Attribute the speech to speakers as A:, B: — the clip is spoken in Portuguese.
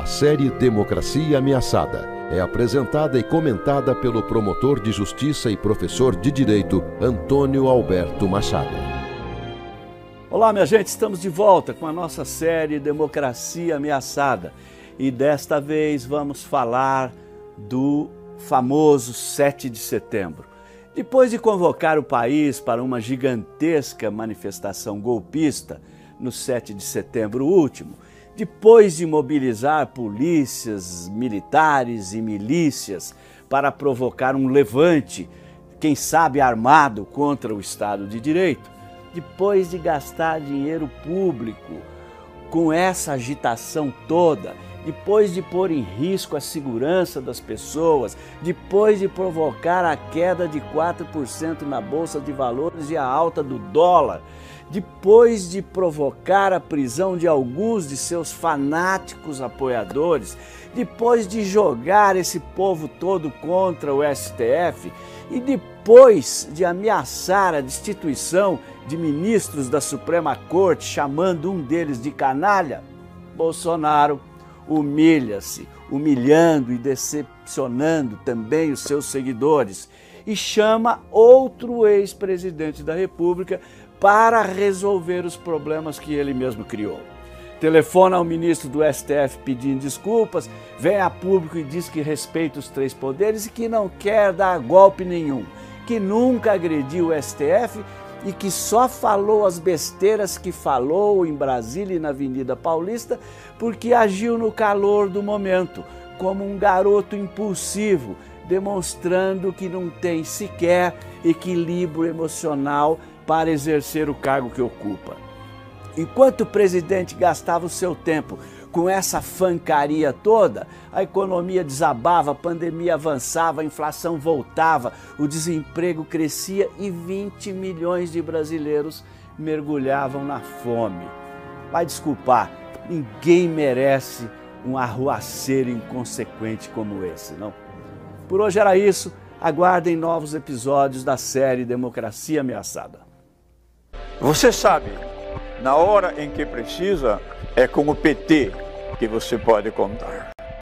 A: A série Democracia Ameaçada é apresentada e comentada pelo promotor de justiça e professor de direito Antônio Alberto Machado.
B: Olá, minha gente, estamos de volta com a nossa série Democracia Ameaçada e desta vez vamos falar do famoso 7 de setembro. Depois de convocar o país para uma gigantesca manifestação golpista no 7 de setembro último, depois de mobilizar polícias, militares e milícias para provocar um levante, quem sabe armado contra o Estado de Direito, depois de gastar dinheiro público com essa agitação toda, depois de pôr em risco a segurança das pessoas, depois de provocar a queda de 4% na bolsa de valores e a alta do dólar, depois de provocar a prisão de alguns de seus fanáticos apoiadores, depois de jogar esse povo todo contra o STF e depois de ameaçar a destituição de ministros da Suprema Corte, chamando um deles de canalha, Bolsonaro humilha-se, humilhando e decepcionando também os seus seguidores, e chama outro ex-presidente da República para resolver os problemas que ele mesmo criou. Telefona ao ministro do STF pedindo desculpas, vem a público e diz que respeita os três poderes e que não quer dar golpe nenhum, que nunca agrediu o STF e que só falou as besteiras que falou em Brasília e na Avenida Paulista porque agiu no calor do momento, como um garoto impulsivo, demonstrando que não tem sequer equilíbrio emocional para exercer o cargo que ocupa. Enquanto o presidente gastava o seu tempo com essa fancaria toda, a economia desabava, a pandemia avançava, a inflação voltava, o desemprego crescia e 20 milhões de brasileiros mergulhavam na fome. Vai desculpar, ninguém merece um arruaceiro inconsequente como esse, não? Por hoje era isso. Aguardem novos episódios da série Democracia Ameaçada.
C: Você sabe, na hora em que precisa, é com o PT que você pode contar.